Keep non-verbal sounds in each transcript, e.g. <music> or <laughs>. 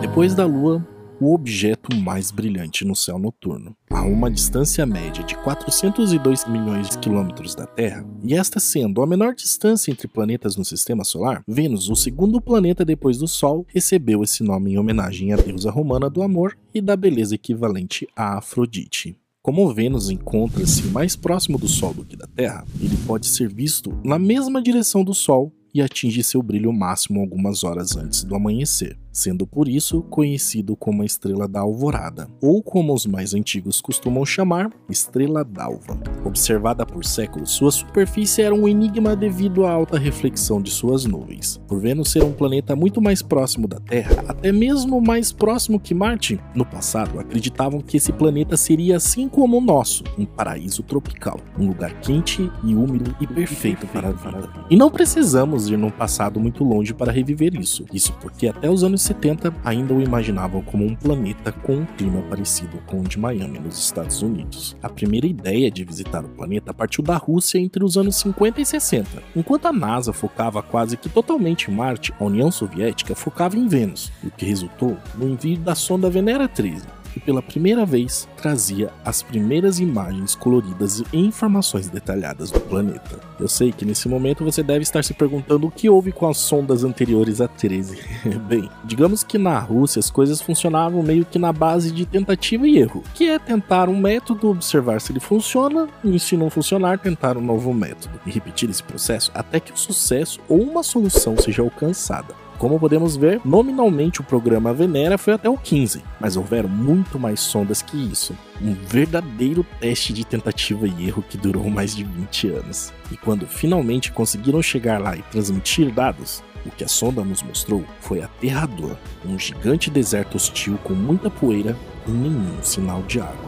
Depois da Lua, o objeto mais brilhante no céu noturno. A uma distância média de 402 milhões de quilômetros da Terra, e esta sendo a menor distância entre planetas no sistema solar, Vênus, o segundo planeta depois do Sol, recebeu esse nome em homenagem à deusa romana do amor e da beleza equivalente a Afrodite. Como Vênus encontra-se mais próximo do Sol do que da Terra, ele pode ser visto na mesma direção do Sol e atinge seu brilho máximo algumas horas antes do amanhecer sendo por isso conhecido como a Estrela da Alvorada, ou como os mais antigos costumam chamar, Estrela d'Alva. Observada por séculos, sua superfície era um enigma devido à alta reflexão de suas nuvens. Por Vênus ser um planeta muito mais próximo da Terra, até mesmo mais próximo que Marte, no passado acreditavam que esse planeta seria assim como o nosso, um paraíso tropical, um lugar quente e úmido e perfeito para a vida. E não precisamos ir num passado muito longe para reviver isso. Isso porque até os anos 70 ainda o imaginavam como um planeta com um clima parecido com o de Miami, nos Estados Unidos. A primeira ideia de visitar o planeta partiu da Rússia entre os anos 50 e 60. Enquanto a NASA focava quase que totalmente em Marte, a União Soviética focava em Vênus, o que resultou no envio da sonda Venera 13 que pela primeira vez trazia as primeiras imagens coloridas e informações detalhadas do planeta. Eu sei que nesse momento você deve estar se perguntando o que houve com as sondas anteriores a 13. <laughs> Bem, digamos que na Rússia as coisas funcionavam meio que na base de tentativa e erro, que é tentar um método, observar se ele funciona, e se não funcionar, tentar um novo método, e repetir esse processo até que o sucesso ou uma solução seja alcançada. Como podemos ver, nominalmente o programa Venera foi até o 15, mas houveram muito mais sondas que isso. Um verdadeiro teste de tentativa e erro que durou mais de 20 anos. E quando finalmente conseguiram chegar lá e transmitir dados, o que a sonda nos mostrou foi aterrador: um gigante deserto hostil com muita poeira e nenhum sinal de água.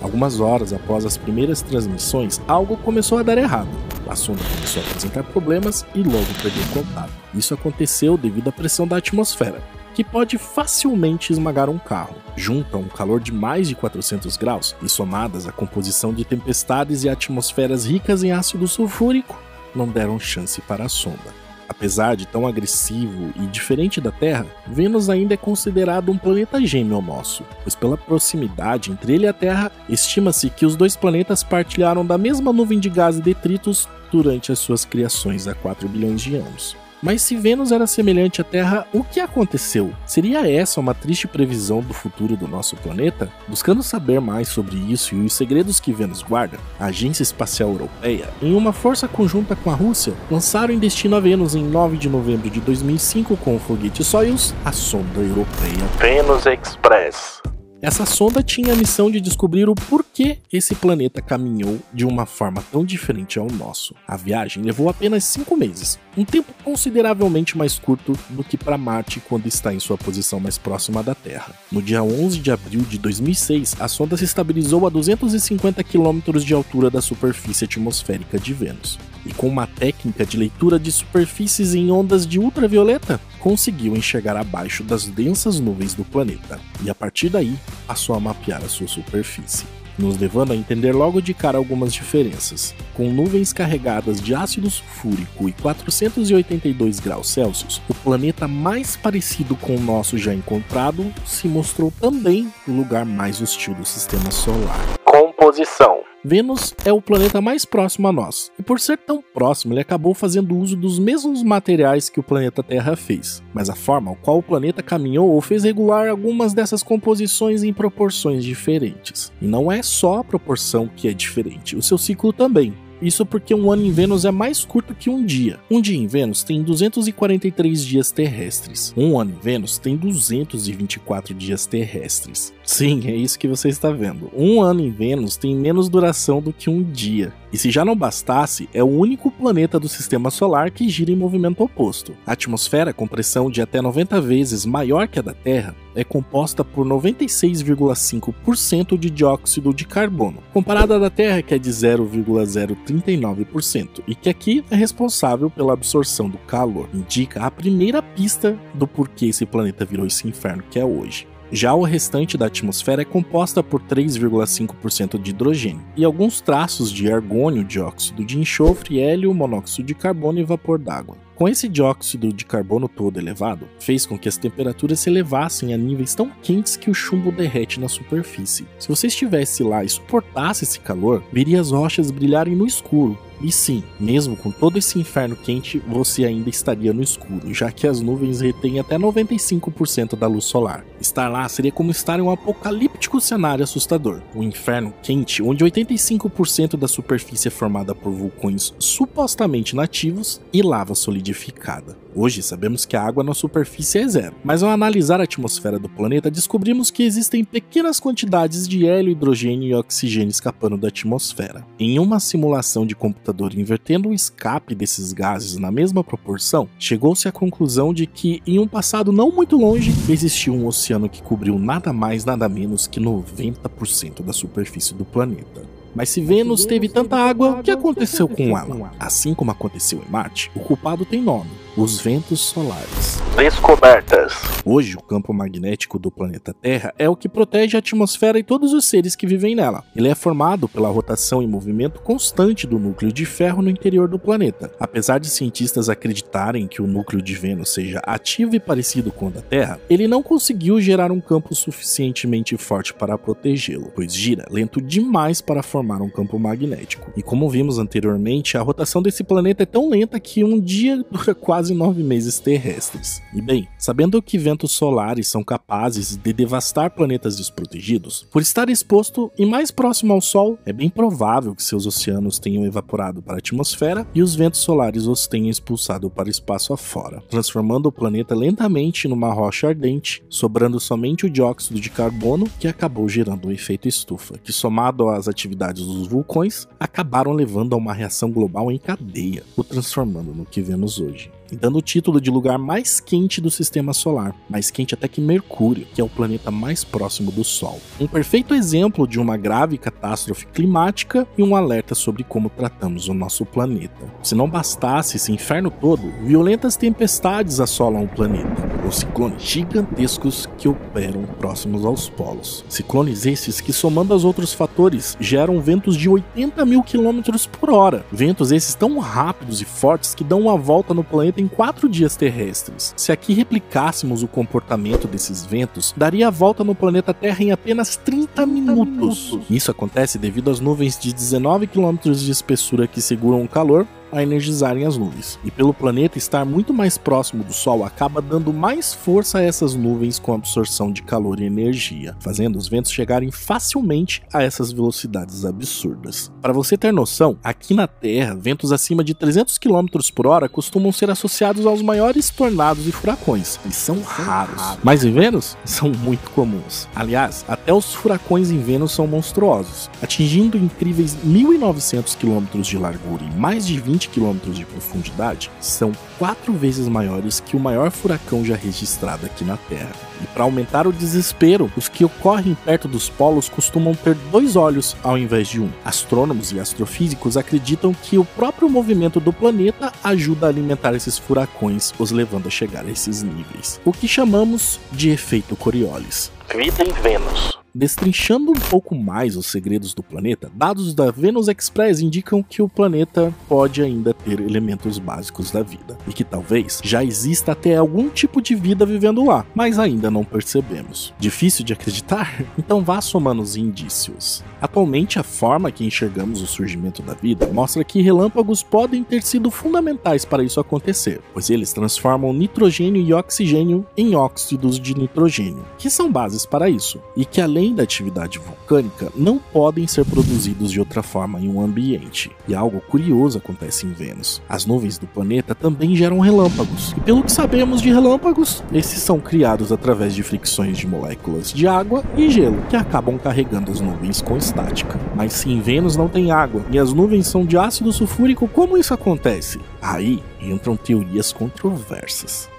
Algumas horas após as primeiras transmissões, algo começou a dar errado. A sonda começou a apresentar problemas e logo perdeu contato. Isso aconteceu devido à pressão da atmosfera, que pode facilmente esmagar um carro. Junto a um calor de mais de 400 graus e somadas à composição de tempestades e atmosferas ricas em ácido sulfúrico, não deram chance para a sonda. Apesar de tão agressivo e diferente da Terra, Vênus ainda é considerado um planeta gêmeo ao nosso, pois pela proximidade entre ele e a Terra, estima-se que os dois planetas partilharam da mesma nuvem de gás e detritos durante as suas criações há 4 bilhões de anos. Mas se Vênus era semelhante à Terra, o que aconteceu? Seria essa uma triste previsão do futuro do nosso planeta? Buscando saber mais sobre isso e os segredos que Vênus guarda, a Agência Espacial Europeia, em uma força conjunta com a Rússia, lançaram em destino a Vênus em 9 de novembro de 2005 com o foguete Soyuz, a sonda europeia Venus Express. Essa sonda tinha a missão de descobrir o porquê esse planeta caminhou de uma forma tão diferente ao nosso. A viagem levou apenas cinco meses, um tempo consideravelmente mais curto do que para Marte quando está em sua posição mais próxima da Terra. No dia 11 de abril de 2006, a sonda se estabilizou a 250 km de altura da superfície atmosférica de Vênus. E com uma técnica de leitura de superfícies em ondas de ultravioleta, conseguiu enxergar abaixo das densas nuvens do planeta. E a partir daí, passou a mapear a sua superfície nos levando a entender logo de cara algumas diferenças. Com nuvens carregadas de ácido sulfúrico e 482 graus Celsius, o planeta mais parecido com o nosso já encontrado se mostrou também o lugar mais hostil do sistema solar. Composição Vênus é o planeta mais próximo a nós, e por ser tão próximo, ele acabou fazendo uso dos mesmos materiais que o planeta Terra fez. Mas a forma ao qual o planeta caminhou fez regular algumas dessas composições em proporções diferentes. E não é só a proporção que é diferente, o seu ciclo também. Isso porque um ano em Vênus é mais curto que um dia. Um dia em Vênus tem 243 dias terrestres. Um ano em Vênus tem 224 dias terrestres. Sim, é isso que você está vendo. Um ano em Vênus tem menos duração do que um dia. E se já não bastasse, é o único planeta do sistema solar que gira em movimento oposto. A atmosfera, com pressão de até 90 vezes maior que a da Terra, é composta por 96,5% de dióxido de carbono, comparada à da Terra, que é de 0,039%, e que aqui é responsável pela absorção do calor. Indica a primeira pista do porquê esse planeta virou esse inferno que é hoje. Já o restante da atmosfera é composta por 3,5% de hidrogênio e alguns traços de argônio, dióxido de enxofre, hélio, monóxido de carbono e vapor d'água. Com esse dióxido de carbono todo elevado, fez com que as temperaturas se elevassem a níveis tão quentes que o chumbo derrete na superfície. Se você estivesse lá e suportasse esse calor, veria as rochas brilharem no escuro, e sim, mesmo com todo esse inferno quente, você ainda estaria no escuro, já que as nuvens retêm até 95% da luz solar. Estar lá seria como estar em um apocalíptico cenário assustador. Um inferno quente, onde 85% da superfície é formada por vulcões supostamente nativos e lava solidificada. Hoje sabemos que a água na superfície é zero, mas ao analisar a atmosfera do planeta, descobrimos que existem pequenas quantidades de hélio, hidrogênio e oxigênio escapando da atmosfera. Em uma simulação de computador invertendo o escape desses gases na mesma proporção, chegou-se à conclusão de que, em um passado não muito longe, existiu um oceano que cobriu nada mais nada menos que 90% da superfície do planeta. Mas se Vênus teve tanta água, o que aconteceu com ela? Assim como aconteceu em Marte, o culpado tem nome: os ventos solares. Descobertas. Hoje, o campo magnético do planeta Terra é o que protege a atmosfera e todos os seres que vivem nela. Ele é formado pela rotação e movimento constante do núcleo de ferro no interior do planeta. Apesar de cientistas acreditarem que o núcleo de Vênus seja ativo e parecido com o da Terra, ele não conseguiu gerar um campo suficientemente forte para protegê-lo, pois gira lento demais para formar um campo magnético. E como vimos anteriormente, a rotação desse planeta é tão lenta que um dia dura <laughs> quase nove meses terrestres. E bem, sabendo que ventos solares são capazes de devastar planetas desprotegidos, por estar exposto e mais próximo ao Sol, é bem provável que seus oceanos tenham evaporado para a atmosfera e os ventos solares os tenham expulsado para o espaço afora, transformando o planeta lentamente numa rocha ardente, sobrando somente o dióxido de carbono que acabou gerando o efeito estufa, que somado às atividades dos vulcões, acabaram levando a uma reação global em cadeia, o transformando no que vemos hoje dando o título de lugar mais quente do sistema solar, mais quente até que Mercúrio, que é o planeta mais próximo do Sol. Um perfeito exemplo de uma grave catástrofe climática e um alerta sobre como tratamos o nosso planeta. Se não bastasse esse inferno todo, violentas tempestades assolam o planeta, ou ciclones gigantescos que operam próximos aos polos. Ciclones esses que, somando aos outros fatores, geram ventos de 80 mil quilômetros por hora. Ventos esses tão rápidos e fortes que dão uma volta no planeta em quatro dias terrestres. Se aqui replicássemos o comportamento desses ventos, daria a volta no planeta Terra em apenas 30 minutos. Isso acontece devido às nuvens de 19 km de espessura que seguram o calor a energizarem as nuvens. E pelo planeta estar muito mais próximo do Sol, acaba dando mais força a essas nuvens com a absorção de calor e energia, fazendo os ventos chegarem facilmente a essas velocidades absurdas. Para você ter noção, aqui na Terra, ventos acima de 300 km por hora costumam ser associados aos maiores tornados e furacões, e são raros. Mas em Vênus, são muito comuns. Aliás, até os furacões em Vênus são monstruosos, atingindo incríveis 1.900 km de largura e mais de 20 20 km de profundidade são quatro vezes maiores que o maior furacão já registrado aqui na Terra. E para aumentar o desespero, os que ocorrem perto dos polos costumam ter dois olhos ao invés de um. Astrônomos e astrofísicos acreditam que o próprio movimento do planeta ajuda a alimentar esses furacões, os levando a chegar a esses níveis, o que chamamos de efeito Coriolis. Vida em Vênus. Destrinchando um pouco mais os segredos do planeta, dados da Venus Express indicam que o planeta pode ainda ter elementos básicos da vida e que talvez já exista até algum tipo de vida vivendo lá, mas ainda não percebemos. Difícil de acreditar? <laughs> Então vá somando os indícios. Atualmente, a forma que enxergamos o surgimento da vida mostra que relâmpagos podem ter sido fundamentais para isso acontecer, pois eles transformam nitrogênio e oxigênio em óxidos de nitrogênio, que são bases para isso, e que além além da atividade vulcânica, não podem ser produzidos de outra forma em um ambiente. E algo curioso acontece em Vênus. As nuvens do planeta também geram relâmpagos. E pelo que sabemos de relâmpagos, esses são criados através de fricções de moléculas de água e gelo, que acabam carregando as nuvens com estática. Mas se em Vênus não tem água e as nuvens são de ácido sulfúrico, como isso acontece? Aí entram teorias controversas.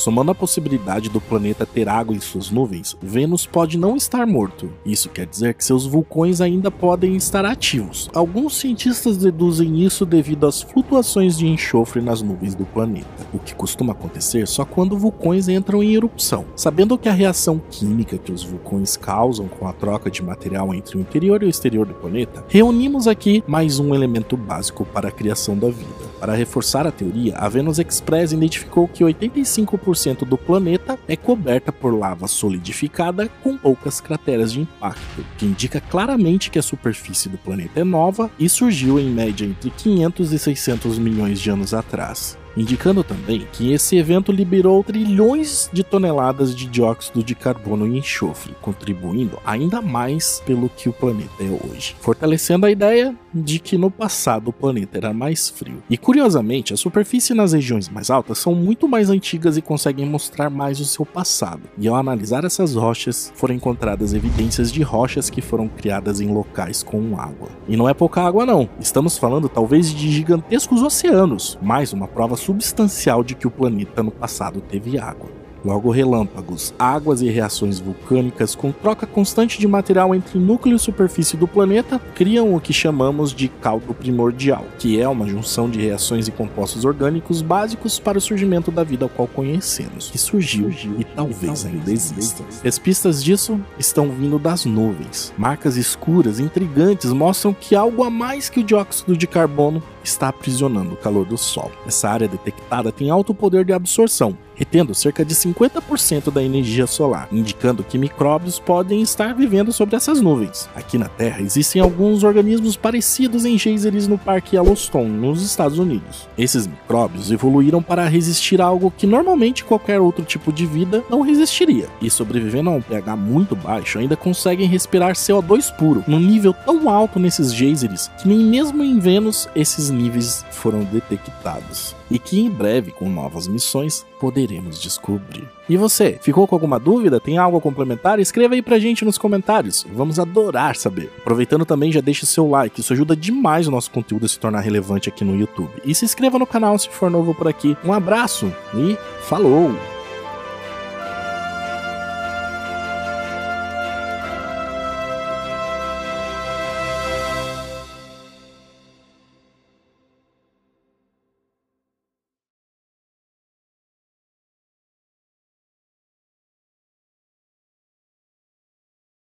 Somando a possibilidade do planeta ter água em suas nuvens, Vênus pode não estar morto. Isso quer dizer que seus vulcões ainda podem estar ativos. Alguns cientistas deduzem isso devido às flutuações de enxofre nas nuvens do planeta, o que costuma acontecer só quando vulcões entram em erupção. Sabendo que a reação química que os vulcões causam com a troca de material entre o interior e o exterior do planeta, reunimos aqui mais um elemento básico para a criação da vida Para reforçar a teoria, a Venus Express identificou que 85% do planeta é coberta por lava solidificada com poucas crateras de impacto, que indica claramente que a superfície do planeta é nova e surgiu em média entre 500 e 600 milhões de anos atrás indicando também que esse evento liberou trilhões de toneladas de dióxido de carbono e enxofre, contribuindo ainda mais pelo que o planeta é hoje, fortalecendo a ideia de que no passado o planeta era mais frio. E curiosamente, a superfície nas regiões mais altas são muito mais antigas e conseguem mostrar mais o seu passado. E ao analisar essas rochas, foram encontradas evidências de rochas que foram criadas em locais com água. E não é pouca água não, estamos falando talvez de gigantescos oceanos, mais uma prova substancial de que o planeta no passado teve água. Logo, relâmpagos, águas e reações vulcânicas com troca constante de material entre núcleo e superfície do planeta criam o que chamamos de caldo primordial, que é uma junção de reações e compostos orgânicos básicos para o surgimento da vida ao qual conhecemos, que surgiu, e talvez ainda exista. As pistas disso estão vindo das nuvens. Marcas escuras, intrigantes, mostram que algo a mais que o dióxido de carbono está aprisionando o calor do Sol. Essa área detectada tem alto poder de absorção, retendo cerca de 50% da energia solar, indicando que micróbios podem estar vivendo sobre essas nuvens. Aqui na Terra existem alguns organismos parecidos em geysers no Parque Yellowstone, nos Estados Unidos. Esses micróbios evoluíram para resistir a algo que normalmente qualquer outro tipo de vida não resistiria, e sobrevivendo a um pH muito baixo, ainda conseguem respirar CO2 puro, num nível tão alto nesses geysers que nem mesmo em Vênus esses níveis foram detectados e que em breve, com novas missões, poderemos descobrir. E você, ficou com alguma dúvida? Tem algo a complementar? Escreva aí pra gente nos comentários, vamos adorar saber. Aproveitando também, já deixe seu like, isso ajuda demais o nosso conteúdo a se tornar relevante aqui no YouTube. E se inscreva no canal se for novo por aqui. Um abraço e falou!